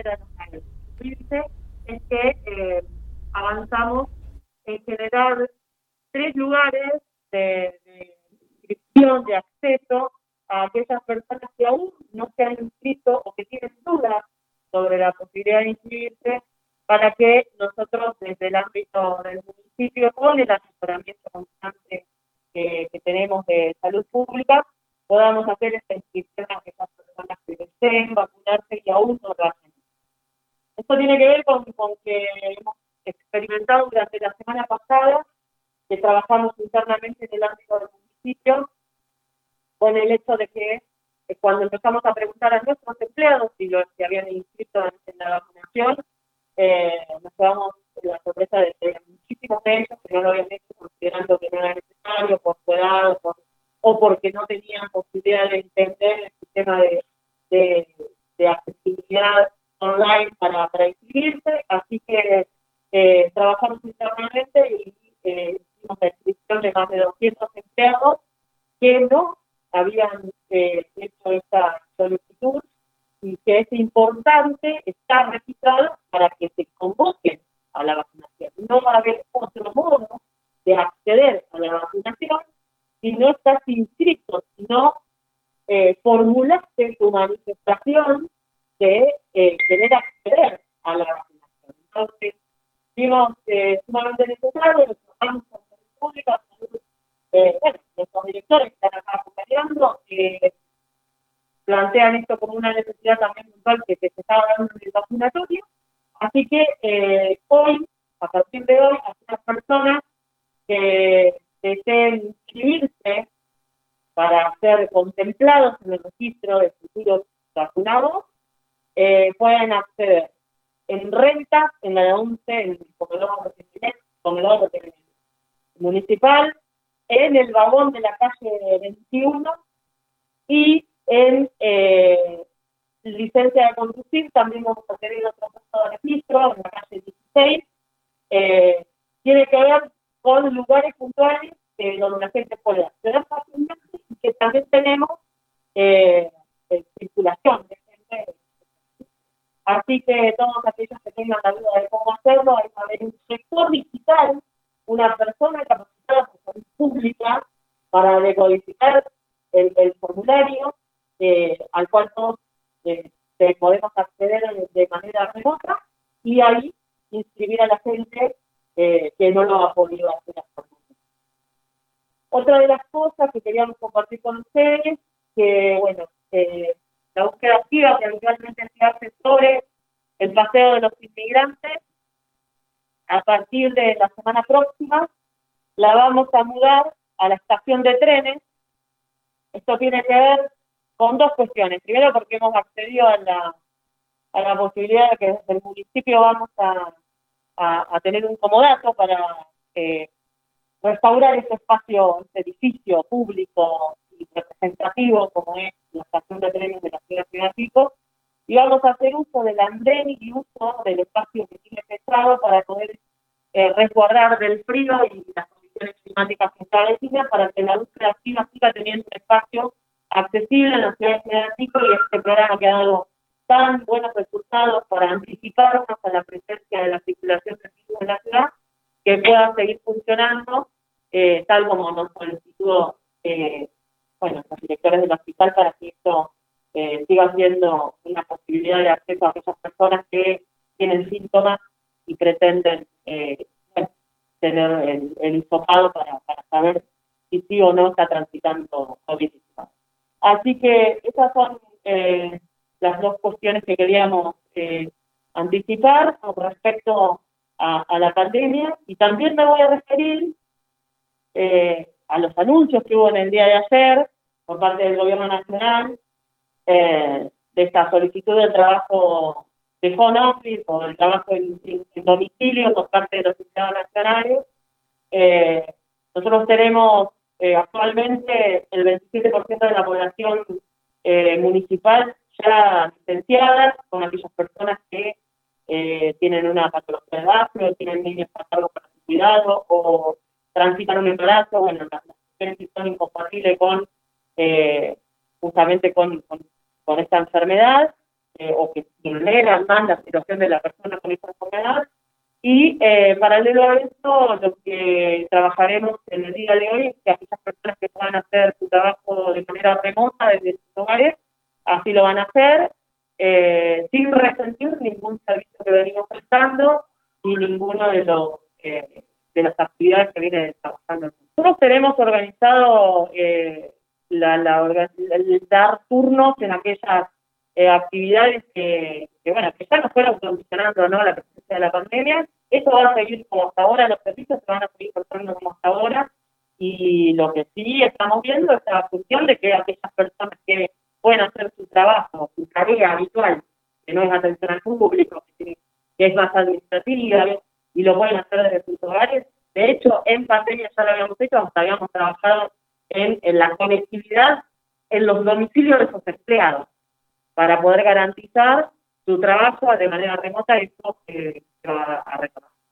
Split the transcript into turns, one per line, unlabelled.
acceder a los es que eh, avanzamos en generar tres lugares de, inscripción, de acceso a aquellas personas que aún no se han inscrito o que tienen dudas sobre la posibilidad de inscribirse para que nosotros desde el ámbito del municipio, con el asesoramiento constante que, tenemos de salud pública, podamos hacer esta inscripción a aquellas personas que deseen vacunarse y aún no lo hacen. Esto tiene que ver con, con que hemos experimentado durante la semana pasada que trabajamos internamente en el ámbito del municipio con el hecho de que eh, cuando empezamos a preguntar a nuestros empleados si los que habían inscrito en, la vacunación, eh, nos quedamos la sorpresa de que muchísimos de ellos que no lo habían hecho considerando que no era necesario, por su edad o porque no tenían posibilidad de entender el sistema de, accesibilidad online para, para inscribirse. Así que eh, trabajamos internamente y eh, hicimos la inscripción de más de 200 empleados que no habían eh, hecho esta solicitud y que es importante estar registrado para que se convoquen a la vacunación. No va a haber otro modo de acceder a la vacunación si no estás inscrito, si no eh, formulaste tu manifestación de eh, querer acceder a la vacunación. Entonces, vimos eh, sumamente necesario, los trabajamos con salud pública, eh, bueno, nuestros directores están acá acompañando, eh, plantean esto como una necesidad también puntual que, se está dando en el vacunatorio. Así que eh, hoy, a partir de hoy, a las personas que deseen inscribirse para ser contemplados en el registro de futuros vacunados, eh, pueden acceder en rentas en la 11, en el comedor municipal, en el vagón de la calle 21 y en eh, licencia de conducir también vamos a tener otro puesto de registro en la calle 16. Eh, tiene que ver con lugares puntuales eh, donde la gente puede acceder fácilmente y que también tenemos eh, circulación de gente. Así que todos aquellos que tengan la duda de cómo hacerlo, hay que haber un sector digital, una persona capacitada por salud pública para decodificar el, el formulario al cual todos podemos acceder de manera remota y ahí inscribir a la gente eh, que no lo ha podido hacer hasta Otra de las cosas que queríamos compartir con ustedes, que bueno, eh, la búsqueda activa que habitualmente se hace sobre el paseo de los inmigrantes, a partir de la semana próxima, la vamos a mudar a la estación de trenes. Esto tiene que ver con dos cuestiones. Primero, porque hemos accedido a la, a la posibilidad de que desde el municipio vamos a a, tener un comodato para eh, restaurar ese espacio, ese edificio público y representativo como es la estación de trenes de la ciudad de Pico, y vamos a hacer uso del andén y uso del espacio que tiene pesado para poder eh, resguardar del frío y las condiciones climáticas que establecidas para que la luz creativa siga teniendo un espacio accesible en la ciudad de Pico y este programa que ha dado tan buenos resultados para anticiparnos a la presencia de la circulación de en la ciudad, que pueda seguir funcionando eh, tal como nos solicitó eh, bueno, los directores del hospital para que esto eh, siga siendo una posibilidad de acceso a aquellas personas que tienen síntomas y pretenden tener el, el para, para saber si sí o no está transitando COVID-19. Así que esas son eh, las dos cuestiones que queríamos eh, anticipar con respecto a, la pandemia y también me voy a referir eh, a los anuncios que hubo en el día de ayer por parte del gobierno nacional eh, de esta solicitud de trabajo de home office o del trabajo en, domicilio por parte de los estados nacionales. nosotros tenemos actualmente el 27% de la población municipal ya licenciadas, con aquellas personas que eh, tienen una patología de base, tienen niños para su cuidado, o transitan un embarazo, bueno, las mujeres son incompatibles con, eh, justamente con, con, esta enfermedad, eh, o que vulneran más la situación de la persona con esta enfermedad. Y eh, paralelo a esto, lo que trabajaremos en el día de hoy es que aquellas personas que puedan hacer su trabajo de manera remota desde sus hogares, así lo van a hacer, eh, sin resentir ningún servicio que venimos prestando y ninguno de los eh, de las actividades que viene trabajando. Nosotros tenemos organizado eh, la, la, el dar turnos en aquellas actividades que, bueno, que ya no fueron condicionando ¿no? la la pandemia. Eso va a seguir como hasta ahora, los servicios se van a seguir portando como hasta ahora. Y lo que sí estamos viendo es la función de que aquellas personas que pueden hacer su trabajo, su tarea habitual, que no es atención al público, que es más administrativa, y lo pueden hacer desde sus hogares. De hecho, en pandemia ya lo habíamos hecho, hasta habíamos trabajado en, la conectividad en los domicilios de sus empleados para poder garantizar su trabajo de manera remota y eso se a retomar.